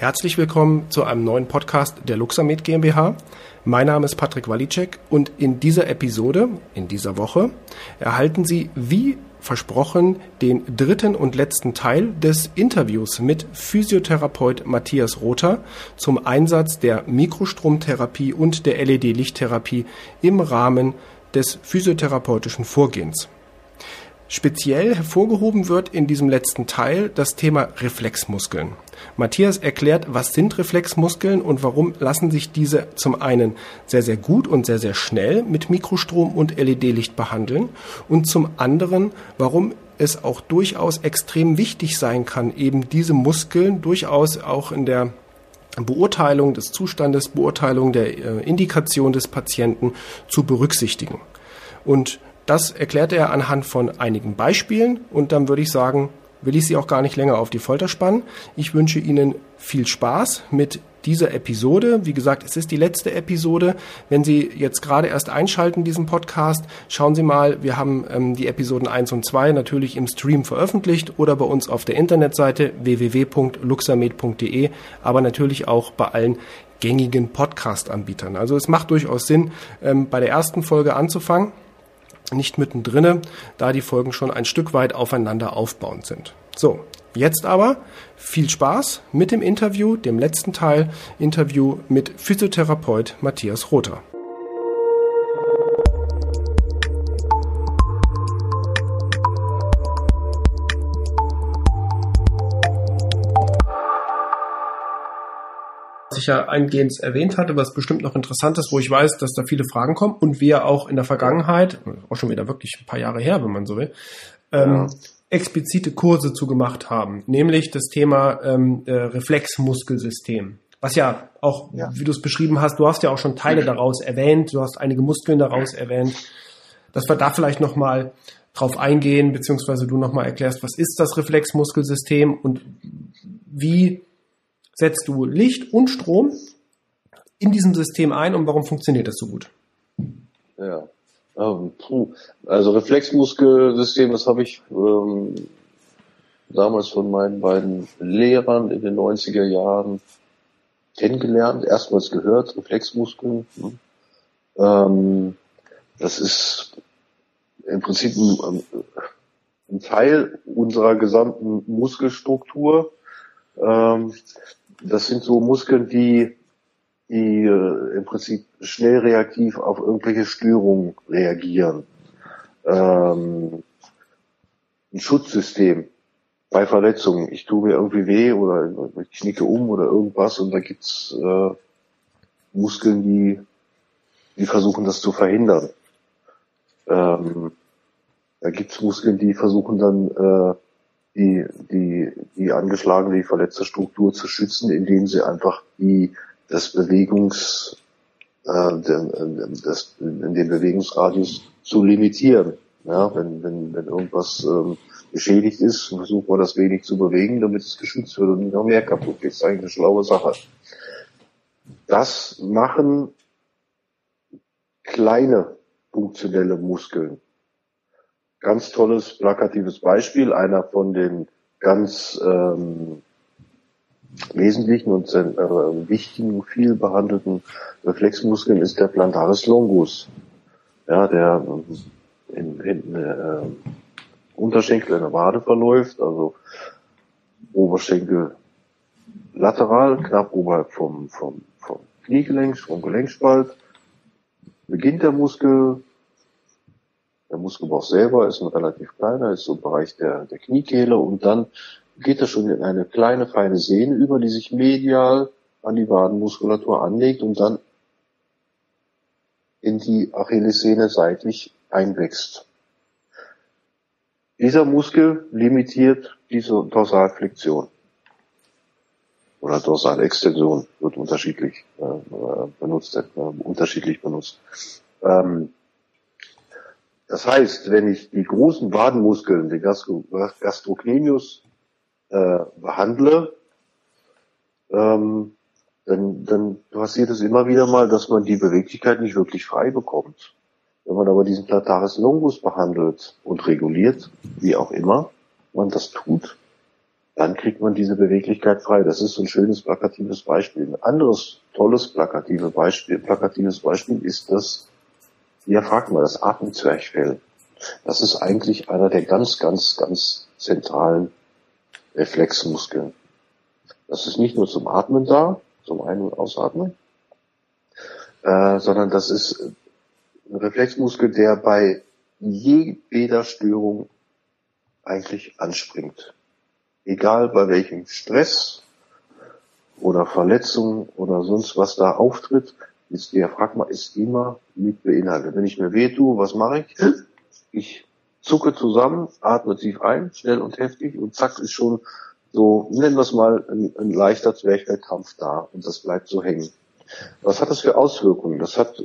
Herzlich willkommen zu einem neuen Podcast der Luxamed GmbH. Mein Name ist Patrick Walicek und in dieser Episode, in dieser Woche, erhalten Sie wie versprochen den dritten und letzten Teil des Interviews mit Physiotherapeut Matthias Rother zum Einsatz der Mikrostromtherapie und der LED-Lichttherapie im Rahmen des physiotherapeutischen Vorgehens. Speziell hervorgehoben wird in diesem letzten Teil das Thema Reflexmuskeln. Matthias erklärt, was sind Reflexmuskeln und warum lassen sich diese zum einen sehr, sehr gut und sehr, sehr schnell mit Mikrostrom und LED-Licht behandeln und zum anderen, warum es auch durchaus extrem wichtig sein kann, eben diese Muskeln durchaus auch in der Beurteilung des Zustandes, Beurteilung der äh, Indikation des Patienten zu berücksichtigen. Und das erklärt er anhand von einigen Beispielen und dann würde ich sagen, will ich Sie auch gar nicht länger auf die Folter spannen. Ich wünsche Ihnen viel Spaß mit dieser Episode. Wie gesagt, es ist die letzte Episode. Wenn Sie jetzt gerade erst einschalten, diesen Podcast, schauen Sie mal, wir haben ähm, die Episoden 1 und 2 natürlich im Stream veröffentlicht oder bei uns auf der Internetseite www.luxamed.de, aber natürlich auch bei allen gängigen Podcast-Anbietern. Also es macht durchaus Sinn, ähm, bei der ersten Folge anzufangen nicht mittendrin, da die Folgen schon ein Stück weit aufeinander aufbauend sind. So, jetzt aber viel Spaß mit dem Interview, dem letzten Teil, Interview mit Physiotherapeut Matthias Rother. Ja eingehend erwähnt hatte, was bestimmt noch interessant ist, wo ich weiß, dass da viele Fragen kommen und wir auch in der Vergangenheit, auch schon wieder wirklich ein paar Jahre her, wenn man so will, ähm, ja. explizite Kurse zugemacht haben, nämlich das Thema ähm, äh, Reflexmuskelsystem. Was ja auch, ja. wie du es beschrieben hast, du hast ja auch schon Teile daraus erwähnt, du hast einige Muskeln daraus erwähnt, dass wir da vielleicht nochmal drauf eingehen, beziehungsweise du nochmal erklärst, was ist das Reflexmuskelsystem und wie setzt du Licht und Strom in diesem System ein und warum funktioniert das so gut? Ja, ähm, also Reflexmuskelsystem, das habe ich ähm, damals von meinen beiden Lehrern in den 90er Jahren kennengelernt, erstmals gehört, Reflexmuskeln. Ne? Ähm, das ist im Prinzip ein, ein Teil unserer gesamten Muskelstruktur. Ähm, das sind so Muskeln, die, die äh, im Prinzip schnell reaktiv auf irgendwelche Störungen reagieren. Ähm, ein Schutzsystem bei Verletzungen. Ich tue mir irgendwie weh oder ich knicke um oder irgendwas und da gibt's äh, Muskeln, die, die versuchen das zu verhindern. Ähm, da gibt's Muskeln, die versuchen dann äh, die, die, die angeschlagene, die verletzte Struktur zu schützen, indem sie einfach die, das Bewegungs, äh, den, das, den Bewegungsradius zu limitieren. Ja, wenn, wenn, wenn irgendwas ähm, beschädigt ist, versucht man das wenig zu bewegen, damit es geschützt wird und nicht noch mehr kaputt geht. Das ist eigentlich eine schlaue Sache. Das machen kleine funktionelle Muskeln ganz tolles, plakatives Beispiel. Einer von den ganz ähm, wesentlichen und äh, wichtigen, viel behandelten Reflexmuskeln ist der Plantaris longus. Ja, der in, in äh, Unterschenkel in der Wade verläuft, also Oberschenkel lateral, knapp oberhalb vom, vom, vom Kniegelenk, vom Gelenkspalt. Beginnt der Muskel, der Muskelbauch selber ist ein relativ kleiner, ist so im Bereich der, der Kniekehle und dann geht er schon in eine kleine, feine Sehne über, die sich medial an die Wadenmuskulatur anlegt und dann in die Achillessehne seitlich einwächst. Dieser Muskel limitiert diese Dorsalflexion oder Dorsalextension wird unterschiedlich äh, benutzt, äh, unterschiedlich benutzt. Ähm, das heißt, wenn ich die großen Wadenmuskeln, den Gastrocnemius, äh, behandle, ähm, dann, dann passiert es immer wieder mal, dass man die Beweglichkeit nicht wirklich frei bekommt. Wenn man aber diesen Plataris longus behandelt und reguliert, wie auch immer man das tut, dann kriegt man diese Beweglichkeit frei. Das ist so ein schönes plakatives Beispiel. Ein anderes tolles plakative Beispiel, plakatives Beispiel ist das, ja fragt mal, das Atemzwerchfell. Das ist eigentlich einer der ganz, ganz, ganz zentralen Reflexmuskeln. Das ist nicht nur zum Atmen da, zum Ein- und Ausatmen, äh, sondern das ist ein Reflexmuskel, der bei jeder Störung eigentlich anspringt. Egal bei welchem Stress oder Verletzung oder sonst was da auftritt, ist Diaphragma ist immer mit beinhaltet. Wenn ich mir weh tue, was mache ich? Ich zucke zusammen, atme tief ein, schnell und heftig und zack ist schon so, nennen wir es mal, ein, ein leichter Zwerchfellkrampf da und das bleibt so hängen. Was hat das für Auswirkungen? Das hat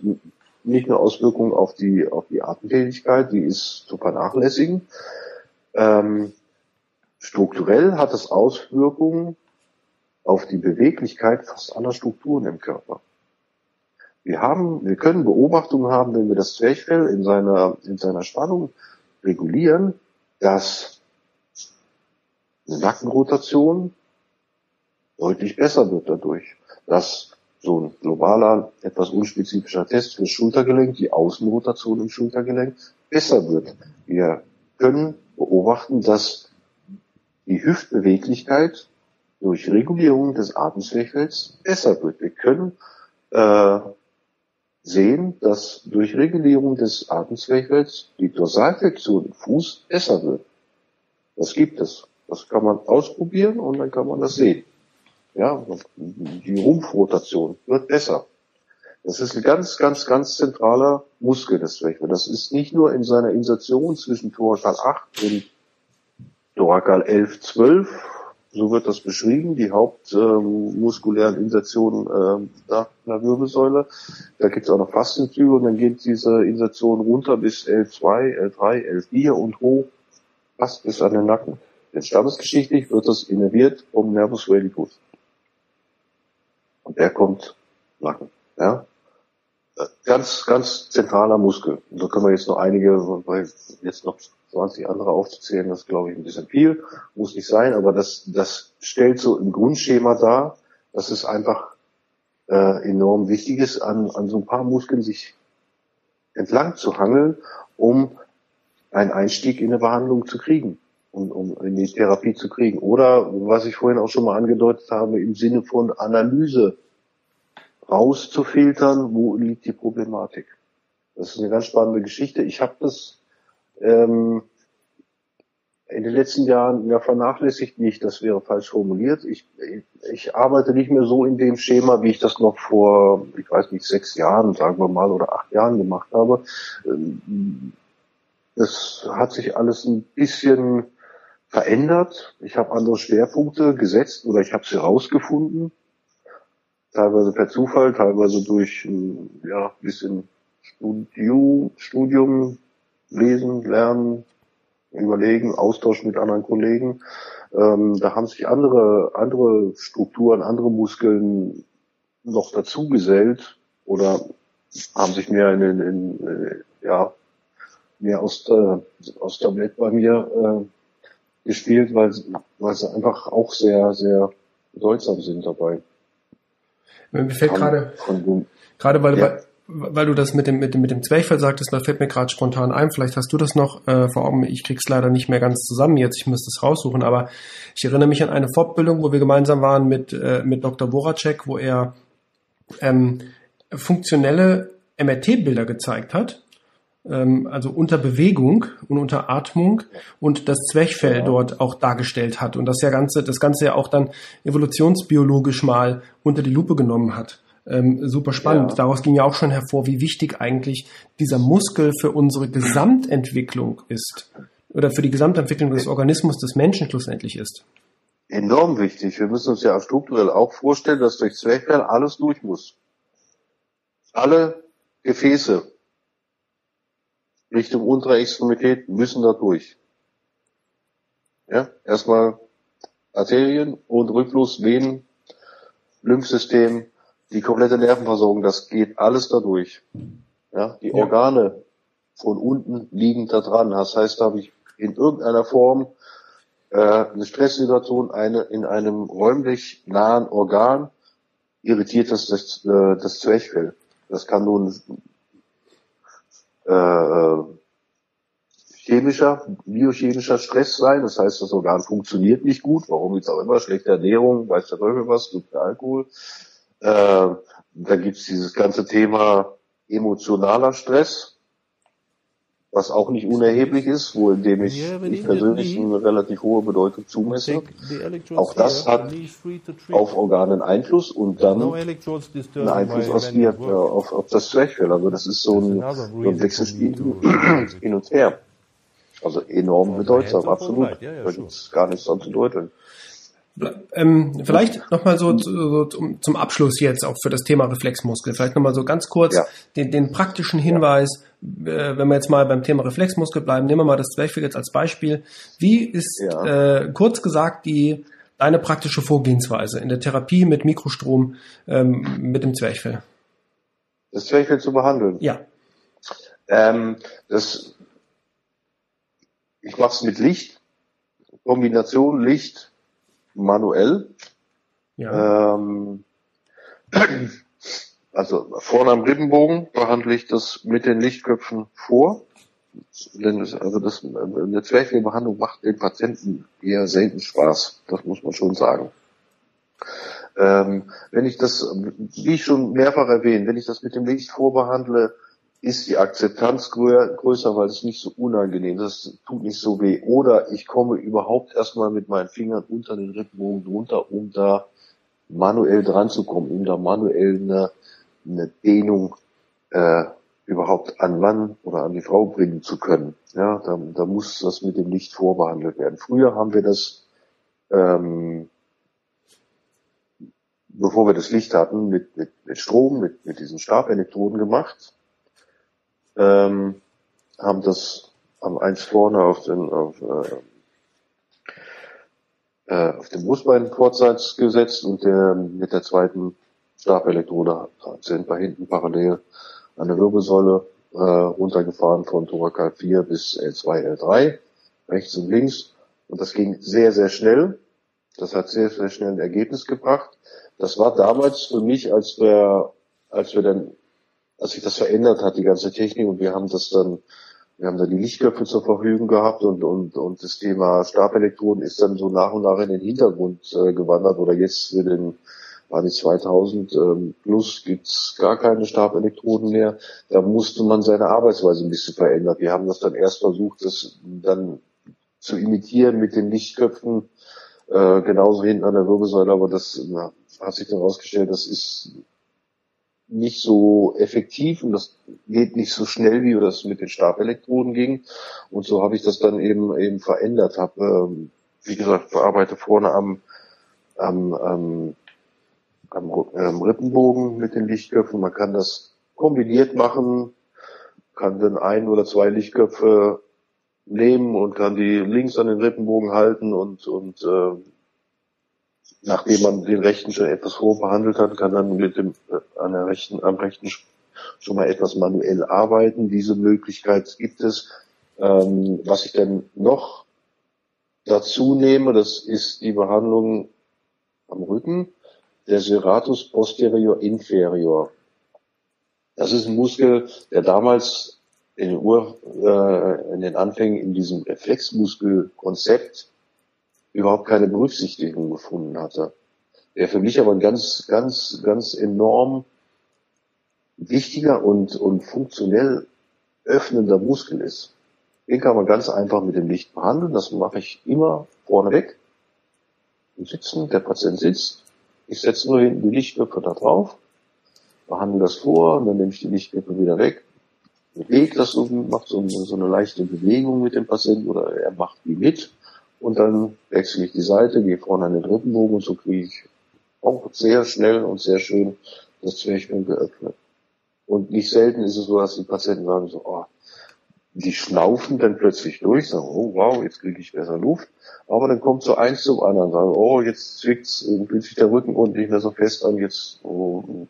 nicht nur Auswirkungen auf die, auf die Atemtätigkeit, die ist zu vernachlässigen. Ähm, strukturell hat es Auswirkungen auf die Beweglichkeit fast aller Strukturen im Körper. Wir haben, wir können Beobachtungen haben, wenn wir das Zwerchfell in seiner, in seiner Spannung regulieren, dass eine Nackenrotation deutlich besser wird dadurch, dass so ein globaler, etwas unspezifischer Test fürs Schultergelenk, die Außenrotation im Schultergelenk besser wird. Wir können beobachten, dass die Hüftbeweglichkeit durch Regulierung des Atemzwerchfells besser wird. Wir können äh, sehen, dass durch Regulierung des Atemzwerchfells die Dorsalflexion im Fuß besser wird. Das gibt es. Das kann man ausprobieren und dann kann man das sehen. Ja, die Rumpfrotation wird besser. Das ist ein ganz, ganz, ganz zentraler Muskel des Zwerchfells. Das ist nicht nur in seiner Insertion zwischen Thoracal 8 und Thoracal 11, 12, so wird das beschrieben, die hauptmuskulären ähm, Insertionen ähm, nach einer Wirbelsäule. Da gibt es auch noch Faszenzüge und dann geht diese Insertion runter bis L2, L3, L4 und hoch fast bis an den Nacken. Denn stammesgeschichtlich wird das innerviert vom Nervus valicus. Und der kommt Nacken. Ja? Ganz, ganz zentraler Muskel. Und da können wir jetzt noch einige, weil jetzt noch 20 andere aufzuzählen, das glaube ich ein bisschen viel, muss nicht sein, aber das, das stellt so ein Grundschema dar, dass es einfach äh, enorm wichtig ist, an, an so ein paar Muskeln sich entlang zu hangeln, um einen Einstieg in eine Behandlung zu kriegen um, um in die Therapie zu kriegen. Oder, was ich vorhin auch schon mal angedeutet habe, im Sinne von Analyse rauszufiltern, wo liegt die Problematik. Das ist eine ganz spannende Geschichte. Ich habe das ähm, in den letzten Jahren ja vernachlässigt nicht, das wäre falsch formuliert. Ich, ich arbeite nicht mehr so in dem Schema, wie ich das noch vor, ich weiß nicht, sechs Jahren, sagen wir mal, oder acht Jahren gemacht habe. Das hat sich alles ein bisschen verändert. Ich habe andere Schwerpunkte gesetzt oder ich habe sie rausgefunden. Teilweise per Zufall, teilweise durch ja, bisschen Studium, Studium, Lesen, Lernen, Überlegen, Austausch mit anderen Kollegen. Ähm, da haben sich andere, andere Strukturen, andere Muskeln noch dazu gesellt oder haben sich mehr in, in, in ja, mehr aus der, aus Welt bei mir äh, gespielt, weil, weil sie einfach auch sehr, sehr bedeutsam sind dabei. Mir fällt gerade, gerade weil, ja. Weil, du das mit dem, mit dem, mit dem Zwerchfell sagtest, da fällt mir gerade spontan ein, vielleicht hast du das noch äh, vor Augen, ich krieg's leider nicht mehr ganz zusammen jetzt, ich müsste es raussuchen, aber ich erinnere mich an eine Fortbildung, wo wir gemeinsam waren mit, äh, mit Dr. Boracek, wo er ähm, funktionelle MRT-Bilder gezeigt hat ähm, also unter Bewegung und unter Atmung und das Zwerchfell ja. dort auch dargestellt hat und das ja ganze, das Ganze ja auch dann evolutionsbiologisch mal unter die Lupe genommen hat. Ähm, super spannend. Ja. Daraus ging ja auch schon hervor, wie wichtig eigentlich dieser Muskel für unsere Gesamtentwicklung ist oder für die Gesamtentwicklung des Organismus des Menschen schlussendlich ist. Enorm wichtig. Wir müssen uns ja strukturell auch vorstellen, dass durch Zwerchfell alles durch muss. Alle Gefäße, Richtung untere Extremität müssen da durch. Ja, erstmal Arterien und Rückfluss, Venen, Lymphsystem, die komplette Nervenversorgung, das geht alles da durch. Ja, die Organe von unten liegen da dran. Das heißt, da habe ich in irgendeiner Form äh, eine Stresssituation eine, in einem räumlich nahen Organ irritiert das, das, äh, das Zwerchfell. Das kann nun äh, chemischer, biochemischer Stress sein. Das heißt, das Organ funktioniert nicht gut. Warum jetzt auch immer? Schlechte Ernährung, weiß der Teufel was, guter Alkohol. Äh, da gibt's dieses ganze Thema emotionaler Stress was auch nicht unerheblich ist, wo in dem ich, yeah, ich persönlich eine relativ hohe Bedeutung zumesse. Auch das hat auf Organen Einfluss und dann einen Einfluss auf, die, auf, auf das Zwerchfell. Also das ist so ein, so ein Wechselspiel hin und her. Also enorm bedeutsam, absolut. Da gibt's gar nichts dran zu deuteln. Ähm, vielleicht nochmal so, so zum, zum Abschluss jetzt auch für das Thema Reflexmuskel. Vielleicht nochmal so ganz kurz ja. den, den praktischen Hinweis, ja. äh, wenn wir jetzt mal beim Thema Reflexmuskel bleiben, nehmen wir mal das Zwerchfell jetzt als Beispiel. Wie ist ja. äh, kurz gesagt die deine praktische Vorgehensweise in der Therapie mit Mikrostrom ähm, mit dem Zwerchfell? Das Zwerchfell zu behandeln? Ja. Ähm, das, ich mache es mit Licht, Kombination Licht, manuell. Ja. Ähm, also vorne am Rippenbogen behandle ich das mit den Lichtköpfen vor. Denn das, also das, eine Zwerchfellbehandlung macht den Patienten eher selten Spaß. Das muss man schon sagen. Ähm, wenn ich das, wie ich schon mehrfach erwähnt, wenn ich das mit dem Licht vorbehandle, ist die Akzeptanz größer, weil es nicht so unangenehm ist, das tut nicht so weh. Oder ich komme überhaupt erstmal mit meinen Fingern unter den Rippenbogen drunter, um da manuell dran zu kommen, um da manuell eine, eine Dehnung äh, überhaupt an Mann oder an die Frau bringen zu können. Ja, da, da muss das mit dem Licht vorbehandelt werden. Früher haben wir das, ähm, bevor wir das Licht hatten, mit, mit, mit Strom, mit, mit diesen Stabelektroden gemacht ähm, haben das am eins vorne auf den auf, äh, äh, auf den Brustbein kurzseits gesetzt und der mit der zweiten Stabelektrode sind bei hinten parallel an der Wirbelsäule äh, runtergefahren von Thoracal 4 bis L2, L3, rechts und links. Und das ging sehr, sehr schnell. Das hat sehr, sehr schnell ein Ergebnis gebracht. Das war damals für mich, als wir, als wir dann als sich das verändert hat, die ganze Technik, und wir haben das dann, wir haben dann die Lichtköpfe zur Verfügung gehabt und, und, und das Thema Stabelektroden ist dann so nach und nach in den Hintergrund äh, gewandert oder jetzt für den war die 2000 ähm, plus gibt's gar keine Stabelektroden mehr. Da musste man seine Arbeitsweise ein bisschen verändern. Wir haben das dann erst versucht, das dann zu imitieren mit den Lichtköpfen, äh, genauso hinten an der Wirbelsäule, aber das na, hat sich dann herausgestellt, das ist nicht so effektiv und das geht nicht so schnell, wie das mit den Stabelektroden ging. Und so habe ich das dann eben eben verändert. Habe, ähm, wie gesagt, bearbeite vorne am am, am, am, am Rippenbogen mit den Lichtköpfen. Man kann das kombiniert machen, kann dann ein oder zwei Lichtköpfe nehmen und kann die links an den Rippenbogen halten und und äh, nachdem man den rechten schon etwas vorbehandelt hat, kann dann mit dem äh, an der rechten, am rechten schon mal etwas manuell arbeiten. Diese Möglichkeit gibt es. Ähm, was ich dann noch dazu nehme, das ist die Behandlung am Rücken, der Serratus posterior inferior. Das ist ein Muskel, der damals in den, Ur, äh, in den Anfängen in diesem Reflexmuskelkonzept überhaupt keine Berücksichtigung gefunden hatte. Der für mich aber ein ganz, ganz, ganz enorm wichtiger und, und funktionell öffnender Muskel ist. Den kann man ganz einfach mit dem Licht behandeln. Das mache ich immer vorneweg. Im Sitzen, der Patient sitzt. Ich setze nur hinten die Lichtknöpfe da drauf, behandle das vor und dann nehme ich die Lichtknöpfe wieder weg. Bewege das so, macht so eine leichte Bewegung mit dem Patienten oder er macht die mit und dann wechsle ich die Seite, gehe vorne an den dritten Bogen und so kriege ich auch sehr schnell und sehr schön das Zwerchfell geöffnet. Und nicht selten ist es so, dass die Patienten sagen so, oh, die schnaufen dann plötzlich durch, sagen, oh wow, jetzt kriege ich besser Luft. Aber dann kommt so eins zum anderen, sagen, oh, jetzt zwickt's, fühlt sich der Rücken unten nicht mehr so fest an, jetzt oh,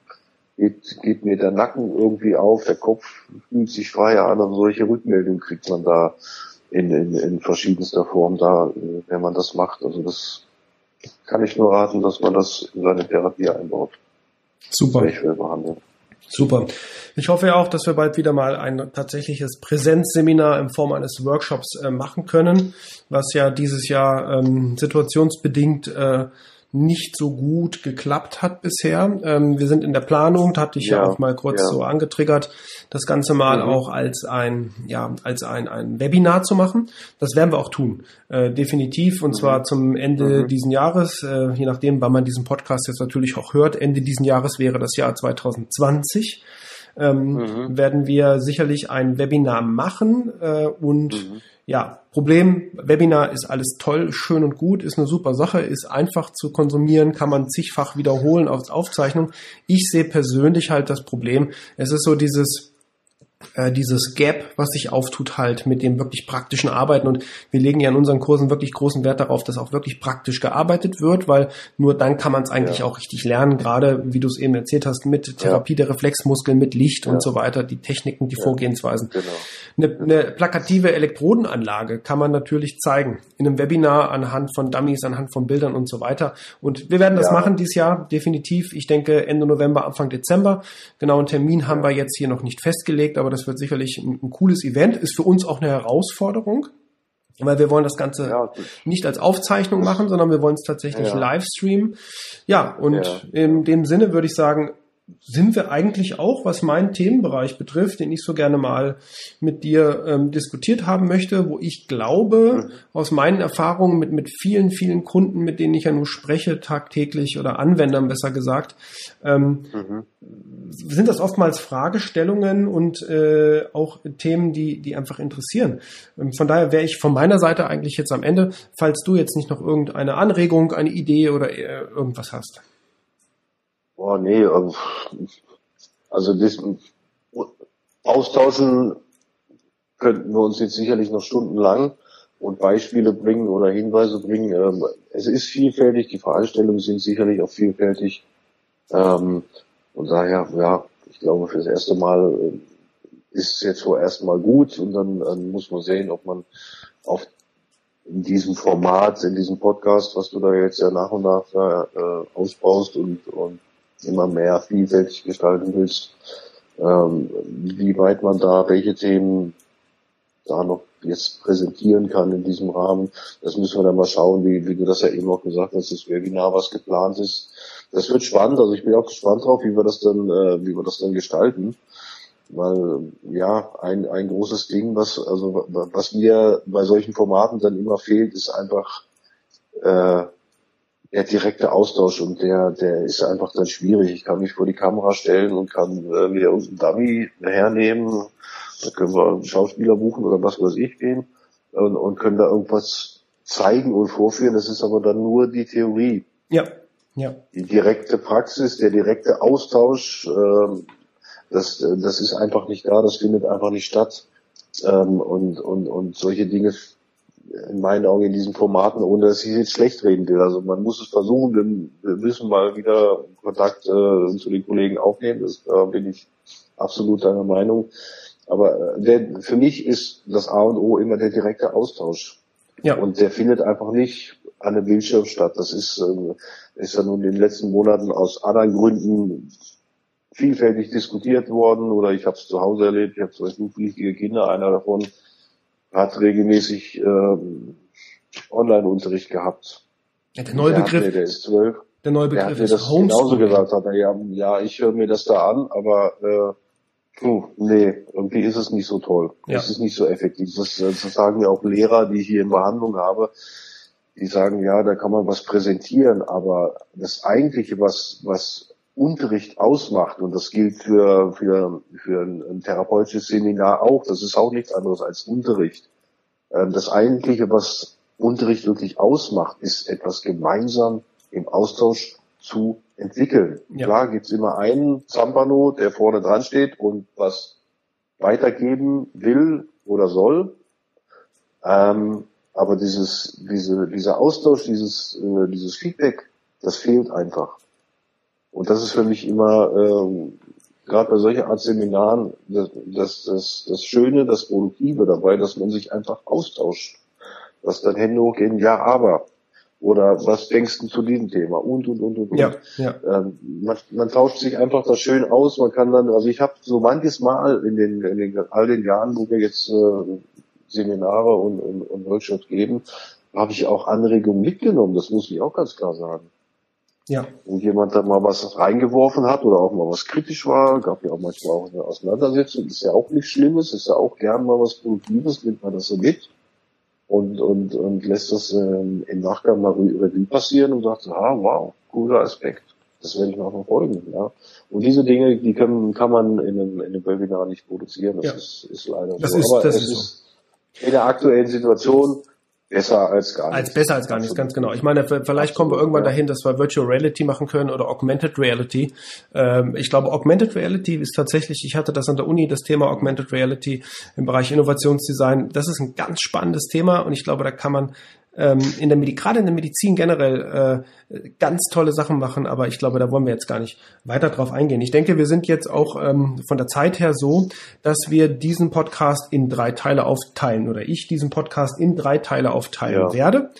geht, geht mir der Nacken irgendwie auf, der Kopf fühlt sich freier an und solche Rückmeldungen kriegt man da in, in, in verschiedenster Form da, äh, wenn man das macht. Also das kann ich nur raten, dass man das in seine Therapie einbaut. Super. behandeln. Super. Ich hoffe ja auch, dass wir bald wieder mal ein tatsächliches Präsenzseminar in Form eines Workshops äh, machen können, was ja dieses Jahr ähm, situationsbedingt äh, nicht so gut geklappt hat bisher. Ähm, wir sind in der Planung, da hatte ich ja, ja auch mal kurz ja. so angetriggert, das Ganze mal mhm. auch als ein, ja, als ein, ein Webinar zu machen. Das werden wir auch tun, äh, definitiv, und mhm. zwar zum Ende mhm. diesen Jahres, äh, je nachdem, wann man diesen Podcast jetzt natürlich auch hört. Ende diesen Jahres wäre das Jahr 2020. Ähm, mhm. werden wir sicherlich ein Webinar machen äh, und mhm ja, Problem, Webinar ist alles toll, schön und gut, ist eine super Sache, ist einfach zu konsumieren, kann man zigfach wiederholen als Aufzeichnung. Ich sehe persönlich halt das Problem, es ist so dieses, äh, dieses Gap, was sich auftut halt mit dem wirklich praktischen Arbeiten. Und wir legen ja in unseren Kursen wirklich großen Wert darauf, dass auch wirklich praktisch gearbeitet wird, weil nur dann kann man es eigentlich ja. auch richtig lernen, gerade wie du es eben erzählt hast, mit Therapie ja. der Reflexmuskeln, mit Licht ja. und so weiter, die Techniken, die Vorgehensweisen. Genau. Eine, eine plakative Elektrodenanlage kann man natürlich zeigen in einem Webinar anhand von Dummies, anhand von Bildern und so weiter. Und wir werden das machen dieses Jahr, definitiv. Ich denke Ende November, Anfang Dezember. Genau einen Termin haben wir jetzt hier noch nicht festgelegt, aber das wird sicherlich ein, ein cooles Event, ist für uns auch eine Herausforderung. Weil wir wollen das Ganze ja, nicht als Aufzeichnung machen, sondern wir wollen es tatsächlich ja. live streamen. Ja, und ja. in dem Sinne würde ich sagen, sind wir eigentlich auch, was meinen Themenbereich betrifft, den ich so gerne mal mit dir ähm, diskutiert haben möchte, wo ich glaube, mhm. aus meinen Erfahrungen mit, mit vielen, vielen Kunden, mit denen ich ja nur spreche, tagtäglich oder Anwendern besser gesagt, ähm, mhm. sind das oftmals Fragestellungen und äh, auch Themen, die, die einfach interessieren. Ähm, von daher wäre ich von meiner Seite eigentlich jetzt am Ende, falls du jetzt nicht noch irgendeine Anregung, eine Idee oder äh, irgendwas hast. Boah, nee, ähm, also das austauschen könnten wir uns jetzt sicherlich noch stundenlang und Beispiele bringen oder Hinweise bringen. Ähm, es ist vielfältig, die Veranstaltungen sind sicherlich auch vielfältig. Ähm, und daher, ja, ich glaube, fürs erste Mal äh, ist es jetzt vorerst mal gut und dann, dann muss man sehen, ob man auf in diesem Format, in diesem Podcast, was du da jetzt ja nach und nach äh, ausbaust und, und immer mehr vielfältig gestalten willst, ähm, wie weit man da, welche Themen da noch jetzt präsentieren kann in diesem Rahmen. Das müssen wir dann mal schauen, wie, wie du das ja eben auch gesagt hast, das Webinar, was geplant ist. Das wird spannend, also ich bin auch gespannt drauf, wie wir das dann, äh, wie wir das dann gestalten. Weil, ja, ein, ein großes Ding, was, also, was mir bei solchen Formaten dann immer fehlt, ist einfach, äh, der direkte Austausch und der, der ist einfach dann schwierig. Ich kann mich vor die Kamera stellen und kann äh, wieder uns einen Dummy hernehmen. Da können wir einen Schauspieler buchen oder was weiß ich gehen und, und können da irgendwas zeigen und vorführen. Das ist aber dann nur die Theorie. Ja. Ja. Die direkte Praxis, der direkte Austausch, ähm, das, das ist einfach nicht da, das findet einfach nicht statt. Ähm, und, und, und solche Dinge in meinen Augen in diesen Formaten, ohne dass ich jetzt schlecht reden will. Also man muss es versuchen, wir müssen mal wieder Kontakt äh, zu den Kollegen aufnehmen, das äh, bin ich absolut deiner Meinung. Aber äh, der, für mich ist das A und O immer der direkte Austausch. Ja. Und der findet einfach nicht an einem Bildschirm statt. Das ist, äh, ist ja nun in den letzten Monaten aus anderen Gründen vielfältig diskutiert worden oder ich habe es zu Hause erlebt, ich habe zwei schulpflichtige Kinder, einer davon hat regelmäßig ähm, Online-Unterricht gehabt. Ja, der neue der Begriff. Mir, der ist zwölf. Der neue Begriff der hat mir das genauso gesagt, hat er ja, ja, ich höre mir das da an, aber äh, puh, nee, irgendwie ist es nicht so toll. Ja. Es ist nicht so effektiv. Das, das sagen mir auch Lehrer, die ich hier in Behandlung habe, die sagen, ja, da kann man was präsentieren, aber das eigentliche, was, was Unterricht ausmacht, und das gilt für, für, für ein, therapeutisches Seminar auch, das ist auch nichts anderes als Unterricht. Ähm, das eigentliche, was Unterricht wirklich ausmacht, ist etwas gemeinsam im Austausch zu entwickeln. Ja. Klar gibt's immer einen Zampano, der vorne dran steht und was weitergeben will oder soll. Ähm, aber dieses, diese, dieser Austausch, dieses, äh, dieses Feedback, das fehlt einfach. Und das ist für mich immer, ähm, gerade bei solcher Art Seminaren das, das, das, das Schöne, das Produktive dabei, dass man sich einfach austauscht. Dass dann Hände hochgehen, ja, aber. Oder was denkst du zu diesem Thema? Und, und, und, und, ja, ja. Ähm, man, man tauscht sich einfach das schön aus. Man kann dann, also ich habe so manches Mal in den, in den all den Jahren, wo wir jetzt äh, Seminare und, und, und Workshops geben, habe ich auch Anregungen mitgenommen. Das muss ich auch ganz klar sagen. Ja. Und jemand da mal was reingeworfen hat oder auch mal was kritisch war, gab ja auch manchmal auch eine Auseinandersetzung, ist ja auch nichts Schlimmes, ist ja auch gern mal was Produktives, nimmt man das so mit und, und, und lässt das ähm, im Nachgang mal Revue passieren und sagt, ah, wow, cooler Aspekt. Das werde ich mal verfolgen. Ja. Und diese Dinge, die können, kann man in einem, in einem Webinar nicht produzieren. Das Ja. ist, ist leider Das so. ist- Aber das es ist so. ist in der aktuellen Situation besser als gar nichts. Als besser als gar nichts, ganz genau. Ich meine, vielleicht kommen wir irgendwann ja. dahin, dass wir Virtual Reality machen können oder Augmented Reality. Ähm, ich glaube, Augmented Reality ist tatsächlich, ich hatte das an der Uni, das Thema Augmented Reality im Bereich Innovationsdesign. Das ist ein ganz spannendes Thema und ich glaube, da kann man ähm, in der Medi gerade in der Medizin generell äh, ganz tolle Sachen machen, aber ich glaube, da wollen wir jetzt gar nicht weiter drauf eingehen. Ich denke, wir sind jetzt auch ähm, von der Zeit her so, dass wir diesen Podcast in drei Teile aufteilen oder ich diesen Podcast in drei Teile aufteilen Ja. werde.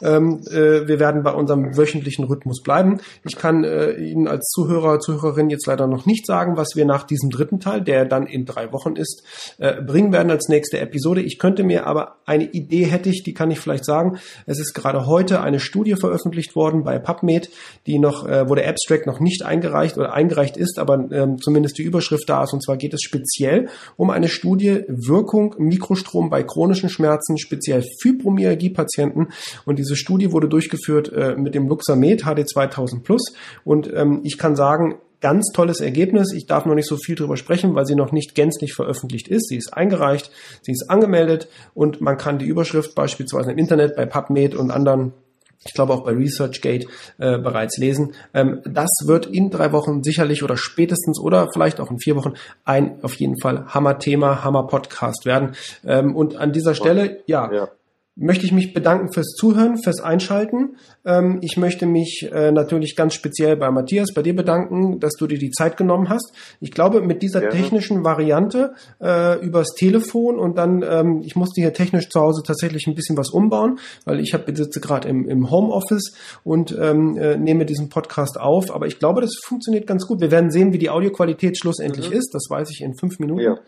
Ähm, äh, wir werden bei unserem wöchentlichen Rhythmus bleiben. Ich kann äh, Ihnen als Zuhörer, Zuhörerin jetzt leider noch nicht sagen, was wir nach diesem dritten Teil, der dann in drei Wochen ist, äh, bringen werden als nächste Episode. Ich könnte mir aber eine Idee hätte ich, die kann ich vielleicht sagen. Es ist gerade heute eine Studie veröffentlicht worden bei PubMed, die noch, äh, wo der Abstract noch nicht eingereicht oder eingereicht ist, aber ähm, zumindest die Überschrift da ist. Und zwar geht es speziell um eine Studie Wirkung Mikrostrom bei chronischen Schmerzen, speziell Fibromyalgie-Patienten. Und diese Studie wurde durchgeführt äh, mit dem Luxamed HD 2000 Plus. Und ähm, ich kann sagen, ganz tolles Ergebnis. Ich darf noch nicht so viel drüber sprechen, weil sie noch nicht gänzlich veröffentlicht ist. Sie ist eingereicht, sie ist angemeldet und man kann die Überschrift beispielsweise im Internet bei PubMed und anderen ich glaube auch bei ResearchGate äh, bereits lesen. Ähm, das wird in drei Wochen sicherlich oder spätestens oder vielleicht auch in vier Wochen ein auf jeden Fall Hammer-Thema, Hammer-Podcast werden. Ähm, und an dieser Stelle, ja, Ja. Möchte ich mich bedanken fürs Zuhören, fürs Einschalten. Ähm, ich möchte mich äh, natürlich ganz speziell bei Matthias, bei dir bedanken, dass du dir die Zeit genommen hast. Ich glaube, mit dieser Gerne. technischen Variante äh, übers Telefon und dann, ähm, ich musste hier technisch zu Hause tatsächlich ein bisschen was umbauen, weil ich hab, sitze gerade im, im Homeoffice und ähm, äh, nehme diesen Podcast auf. Aber ich glaube, das funktioniert ganz gut. Wir werden sehen, wie die Audioqualität schlussendlich ist. Das weiß ich in fünf Minuten. Ja.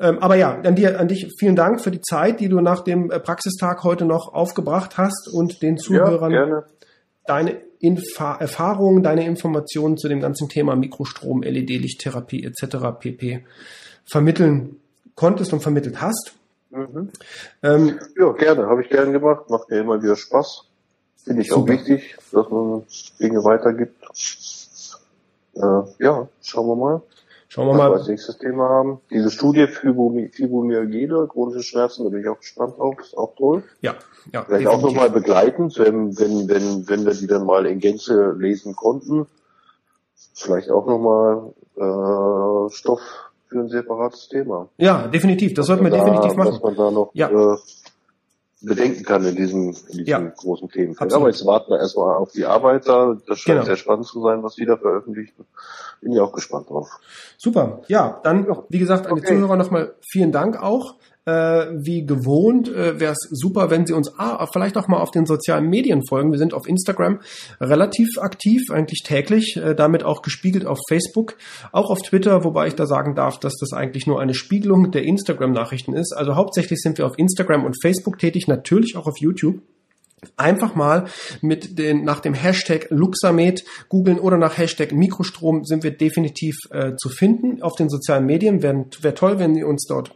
Ähm, aber ja, an dir, an dich vielen Dank für die Zeit, die du nach dem äh, Praxistag heute noch aufgebracht hast und den ja, Zuhörern gerne. deine Infa Erfahrungen, deine Informationen zu dem ganzen Thema Mikrostrom, LED-Lichttherapie etc. pp. vermitteln konntest und vermittelt hast. Mhm. Ähm, Ja, gerne. Habe ich gerne gemacht. Macht mir immer wieder Spaß. Finde ich auch Super. wichtig, dass man Dinge weitergibt. Äh, ja, schauen wir mal, schauen wir was wir mal. als nächstes Thema haben. Diese Studie Fibromy- Fibromyalgie, chronische Schmerzen, da bin ich auch gespannt drauf. Ist auch toll. Ja, ja. Vielleicht auch nochmal begleitend, wenn, wenn, wenn, wenn wir die dann mal in Gänze lesen konnten. Vielleicht auch nochmal äh, Stoff für ein separates Thema. Ja, definitiv. Das sollten wir da, definitiv machen. Was man da noch Ja. äh, bedenken kann in diesem, in diesem Ja. großen Themenfeld. Aber jetzt warten wir erstmal auf die Arbeiter. Das scheint Genau. sehr spannend zu sein, was die da veröffentlichen. Bin ich auch gespannt drauf. Super. Ja, dann, wie gesagt, an die Okay. Zuhörer nochmal vielen Dank auch. Äh, wie gewohnt äh, wäre es super, wenn Sie uns vielleicht auch mal auf den sozialen Medien folgen. Wir sind auf Instagram relativ aktiv, eigentlich täglich, äh, damit auch gespiegelt auf Facebook, auch auf Twitter, wobei ich da sagen darf, dass das eigentlich nur eine Spiegelung der Instagram-Nachrichten ist. Also hauptsächlich sind wir auf Instagram und Facebook tätig, natürlich auch auf YouTube einfach mal mit den nach dem Hashtag Luxamed googeln oder nach Hashtag Mikrostrom sind wir definitiv äh, zu finden auf den sozialen Medien. Wäre wär toll, wenn ihr uns dort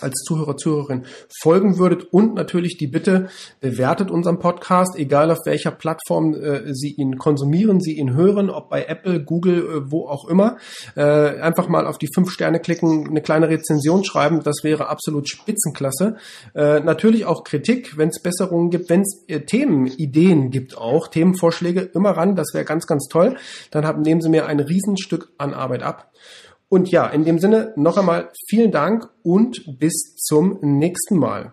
als Zuhörer, Zuhörerin folgen würdet und natürlich die Bitte, bewertet unseren Podcast, egal auf welcher Plattform äh, Sie ihn konsumieren, Sie ihn hören, ob bei Apple, Google, äh, wo auch immer. Äh, einfach mal auf die fünf Sterne klicken, eine kleine Rezension schreiben, das wäre absolut Spitzenklasse. Äh, natürlich auch Kritik, wenn es Besserungen gibt, wenn es äh, Themen, Ideen gibt auch, Themenvorschläge, immer ran, das wäre ganz, ganz toll. Dann haben, nehmen Sie mir ein Riesenstück an Arbeit ab. Und ja, in dem Sinne noch einmal vielen Dank und bis zum nächsten Mal.